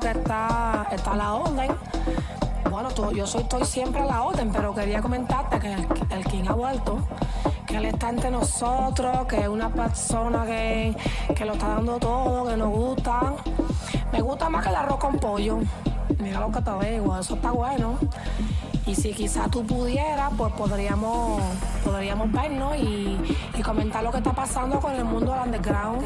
que está, está a la orden. Bueno, yo soy, estoy siempre a la orden, pero quería comentarte que el, King ha vuelto, que él está entre nosotros, que es una persona que, que lo está dando todo, que nos gusta. Me gusta más que el arroz con pollo. Mira lo que te digo, eso está bueno. Y si quizás tú pudieras, pues podríamos, podríamos vernos y, y comentar lo que está pasando con el mundo del underground.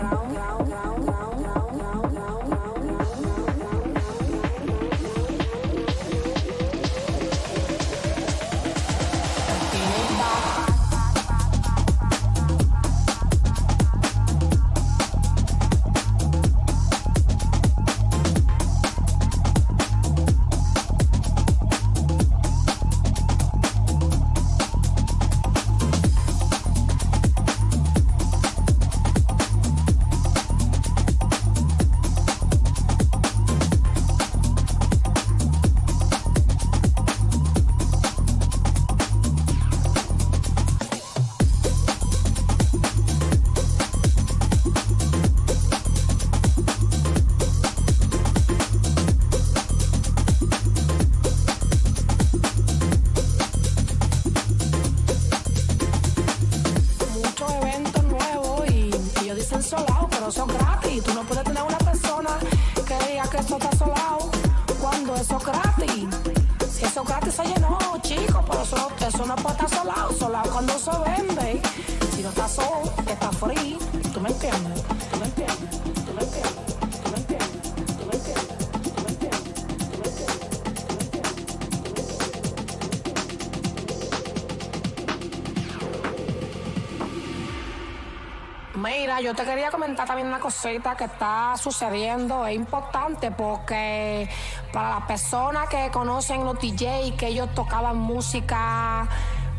También una cosita que está sucediendo. Es importante porque para las personas que conocen los DJs, que ellos tocaban música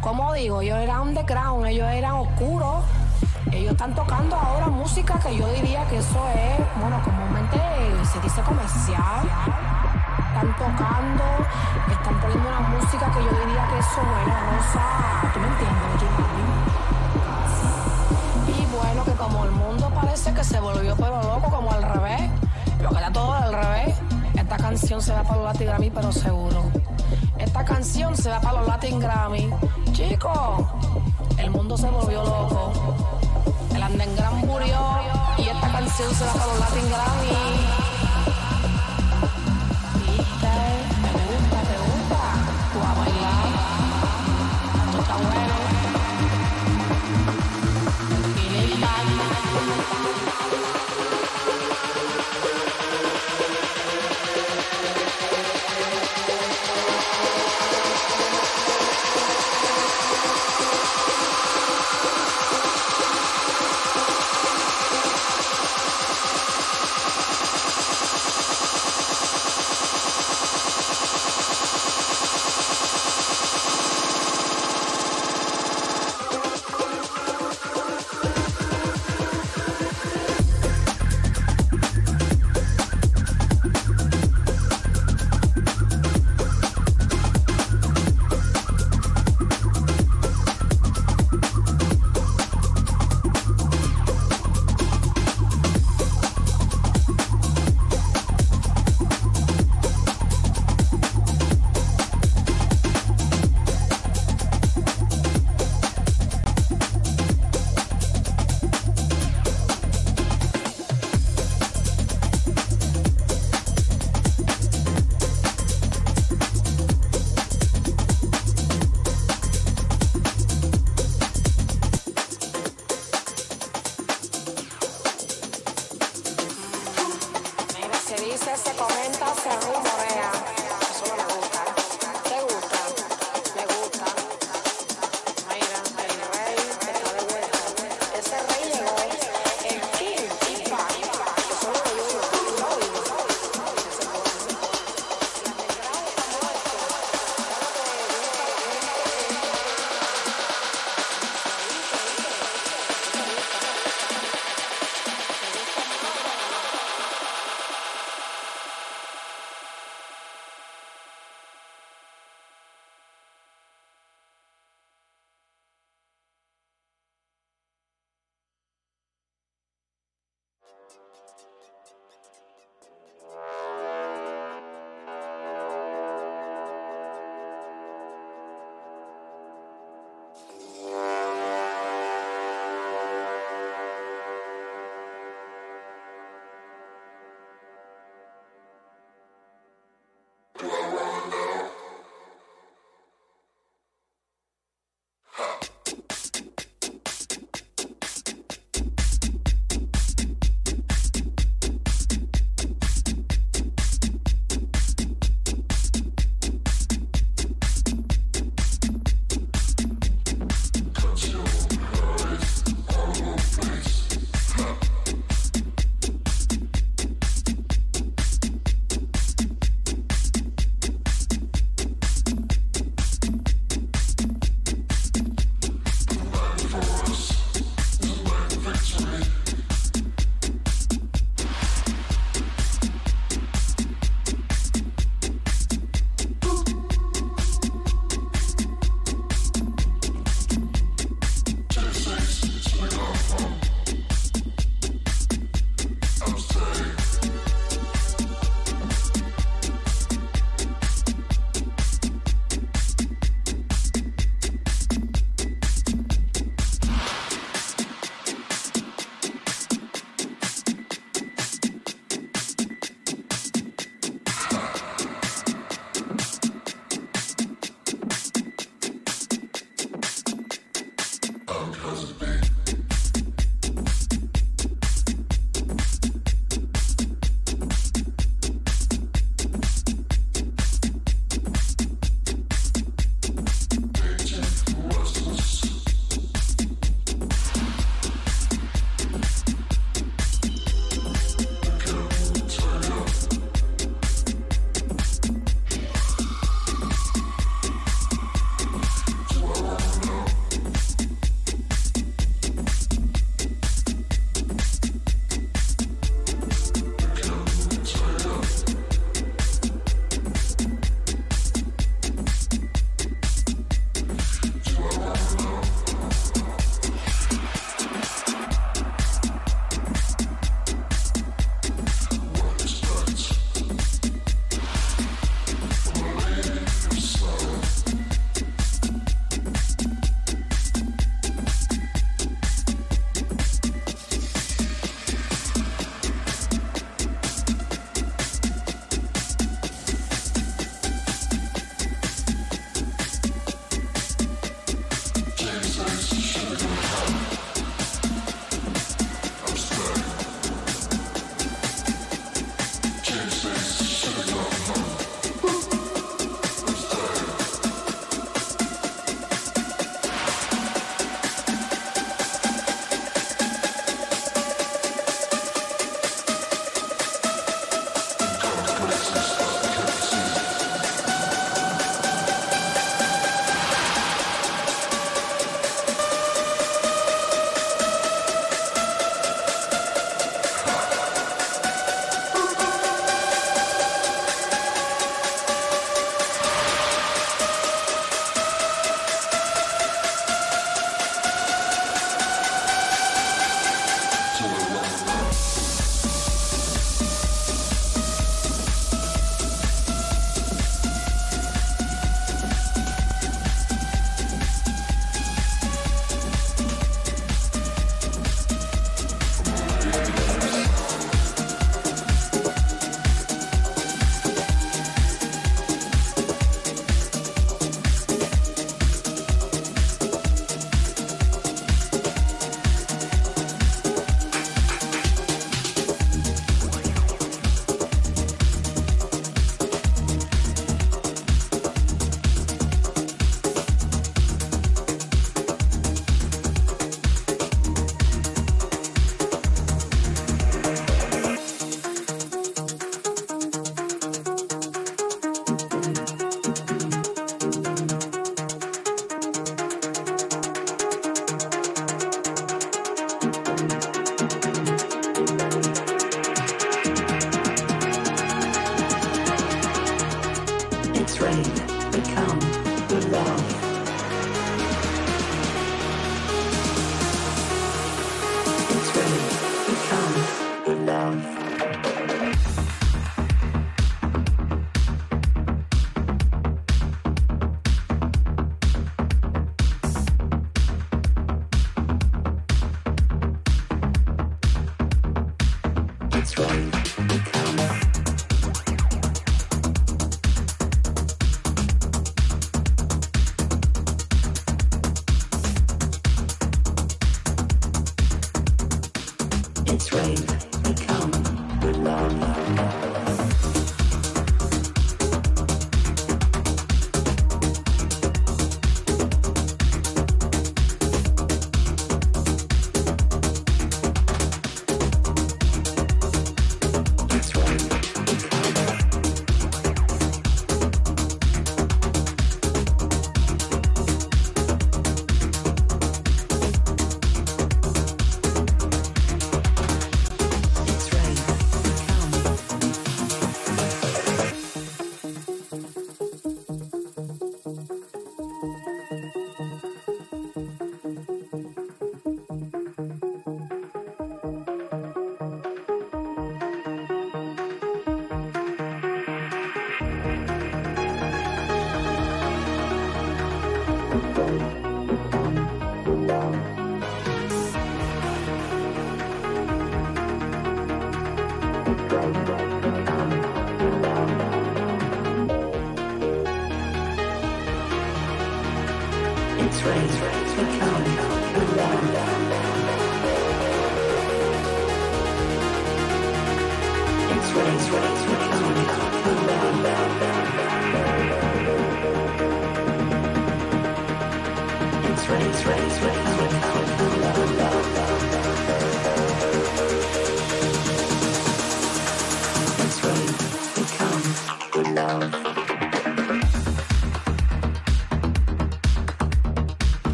como digo, ellos eran underground, ellos eran oscuros. Ellos están tocando ahora música que yo diría que eso es, bueno, comúnmente se dice comercial. Están tocando, están poniendo una música que yo diría que eso es una cosa, ¿tú me entiendes? Y bueno, que como el mundo que se volvió pero loco, como al revés, lo que era todo al revés, esta canción se va para los Latin Grammy, pero seguro. Esta canción se va para los Latin Grammy. Chicos, el mundo se volvió loco. El Andengran murió y esta canción se va para los Latin Grammy.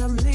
some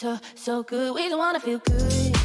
so, so good. We don't wanna feel good.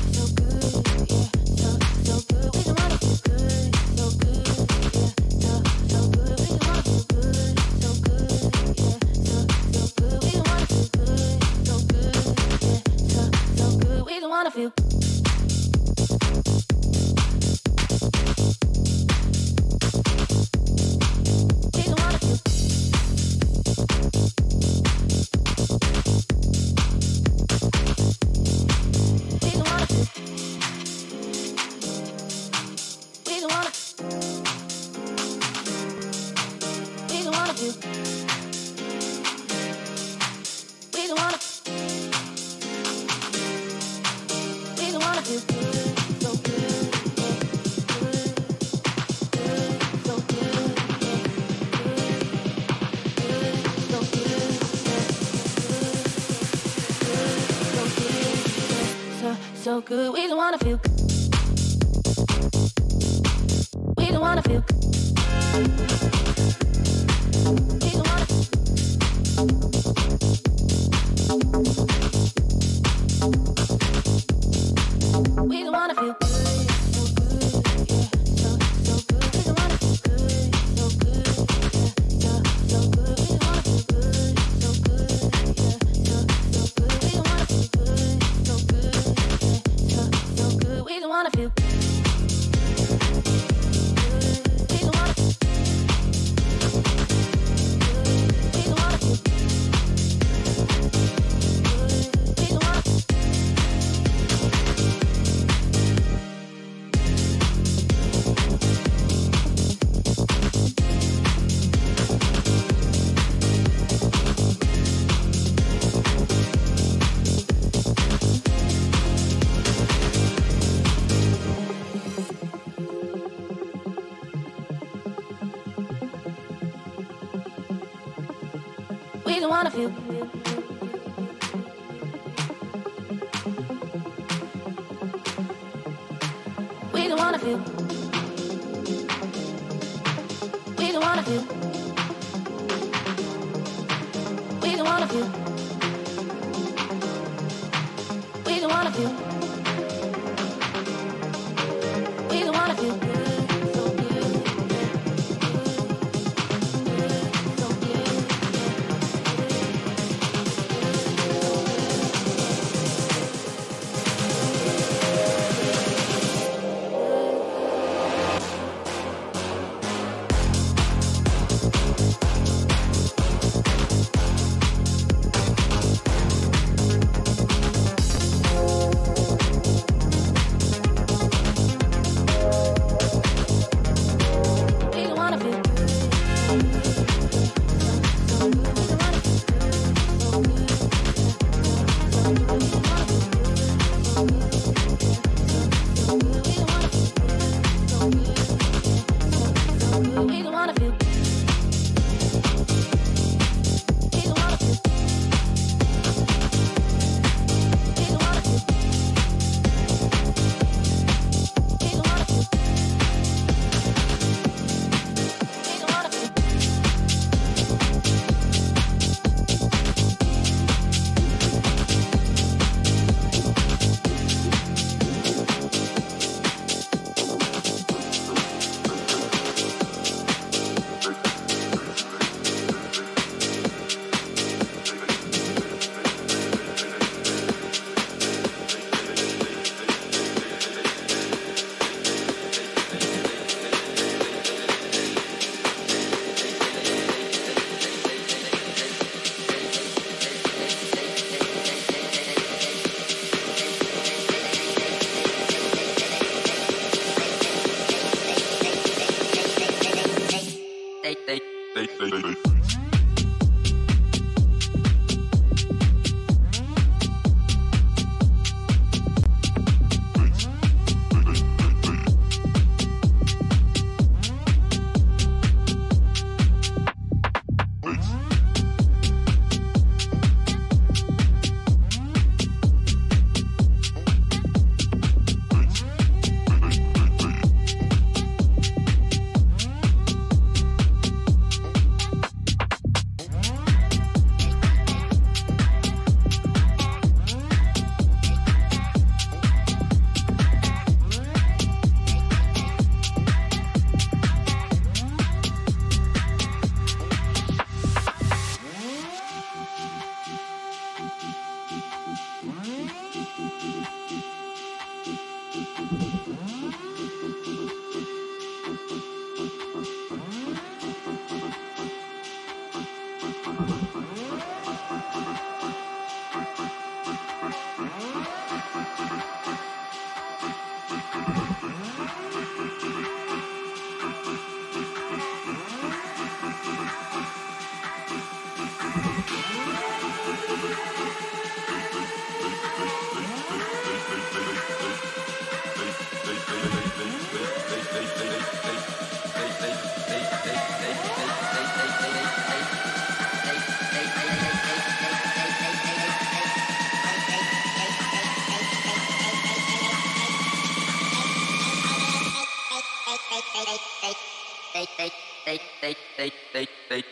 good. We just wanna feel good.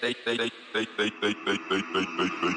they, they, they, they, they, they, they, they, they.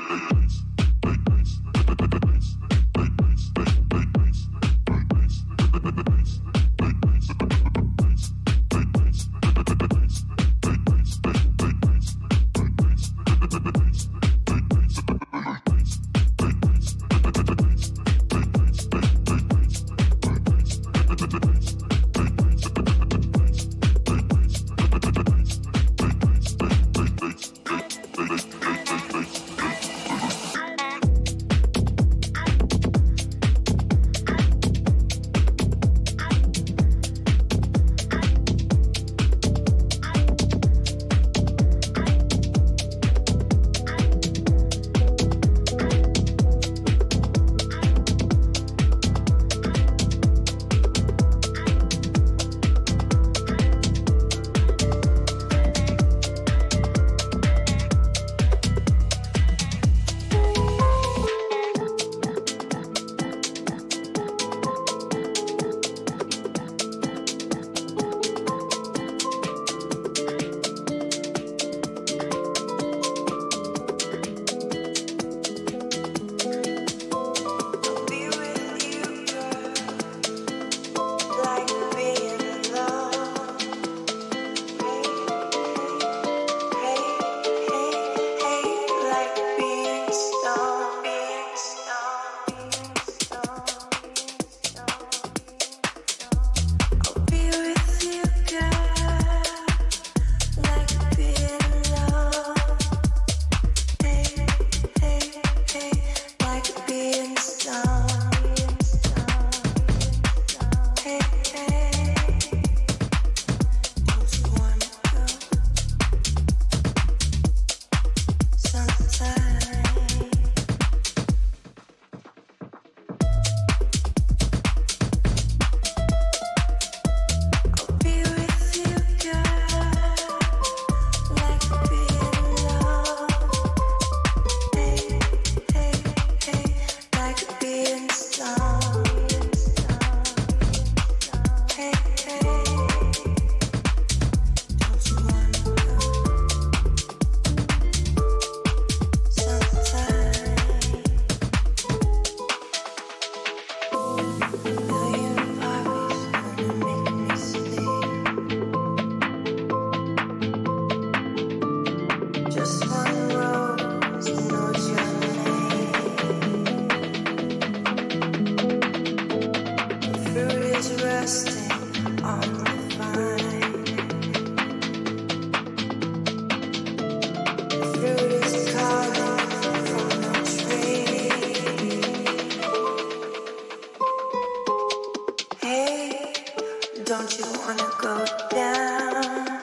Don't you wanna go down?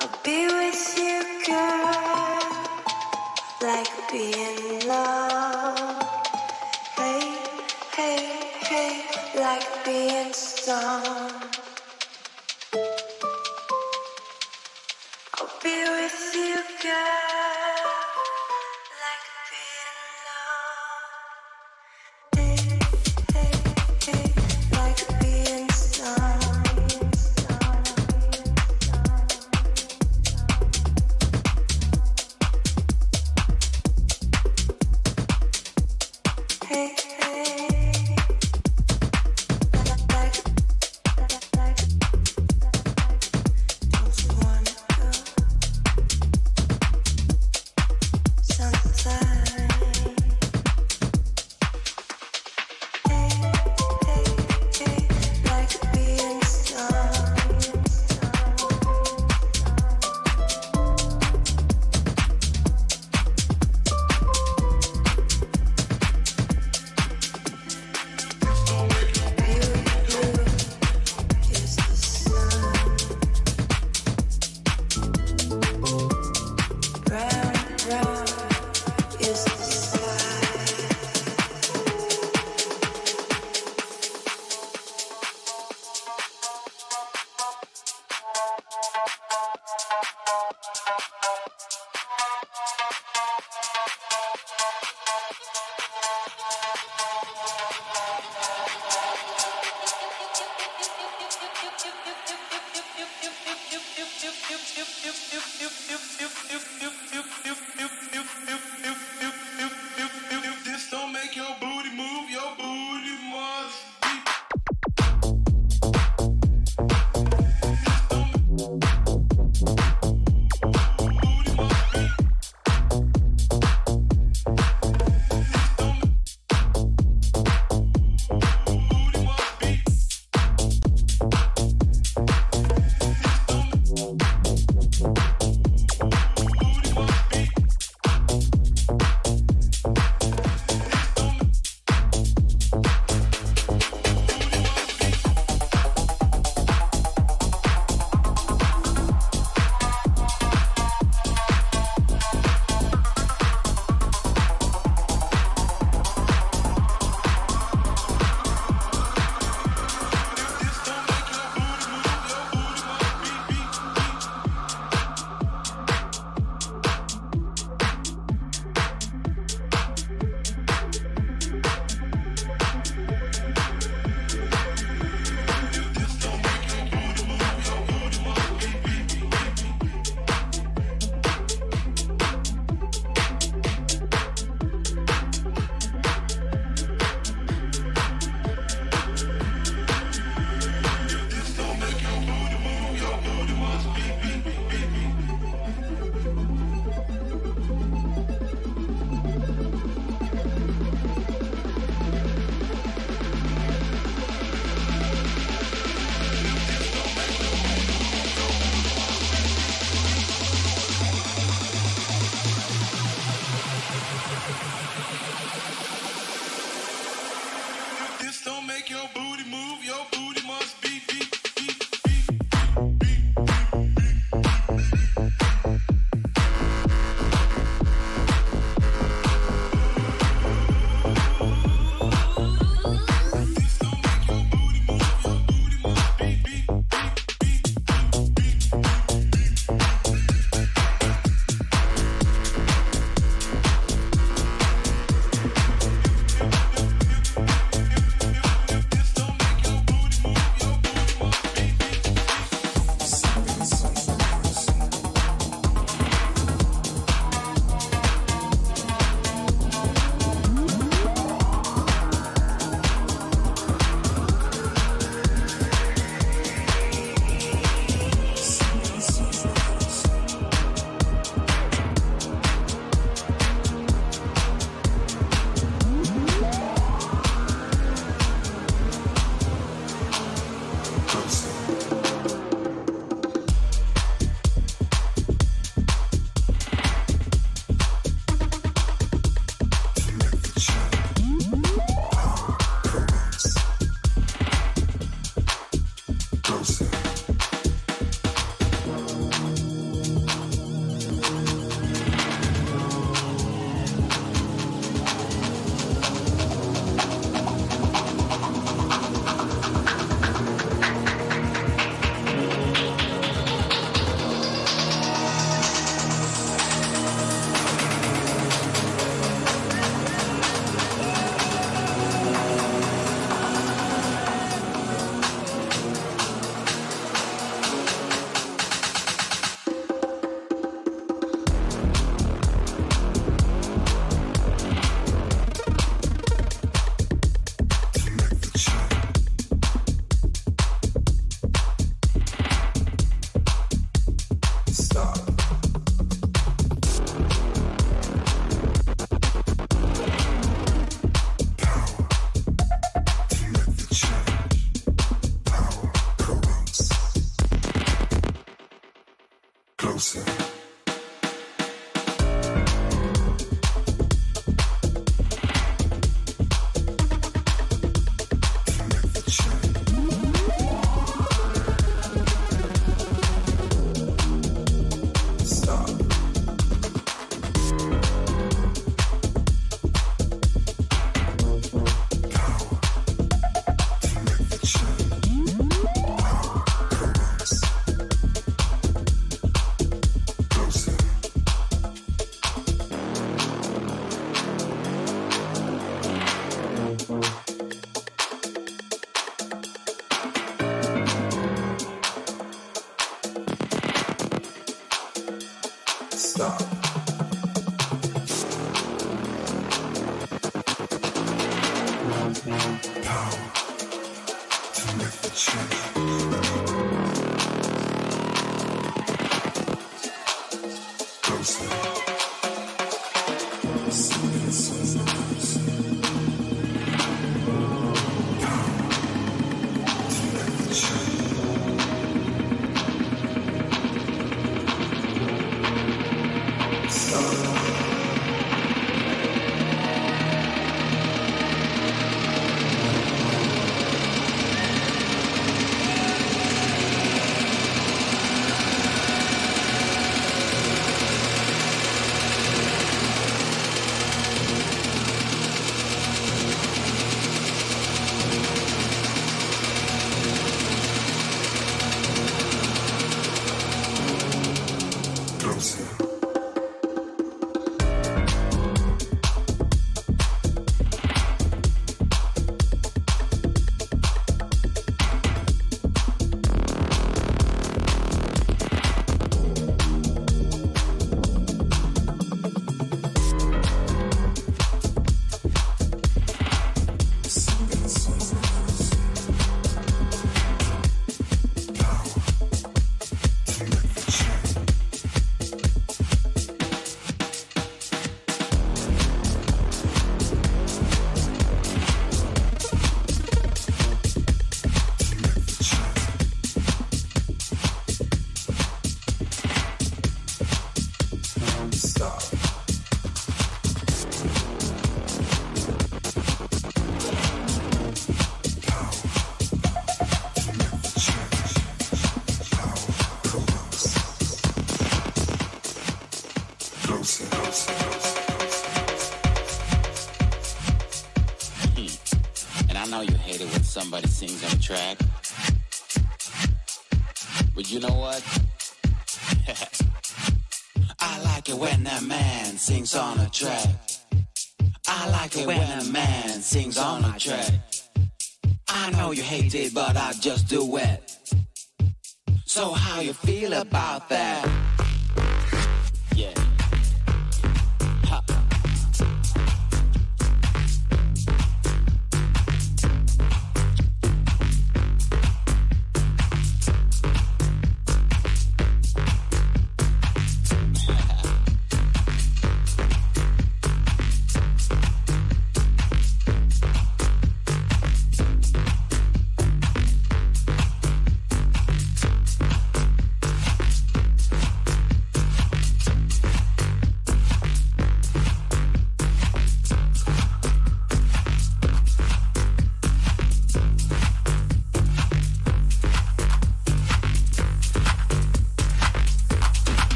I'll be with you, girl, like being love. Hey, hey, hey, like being stoned.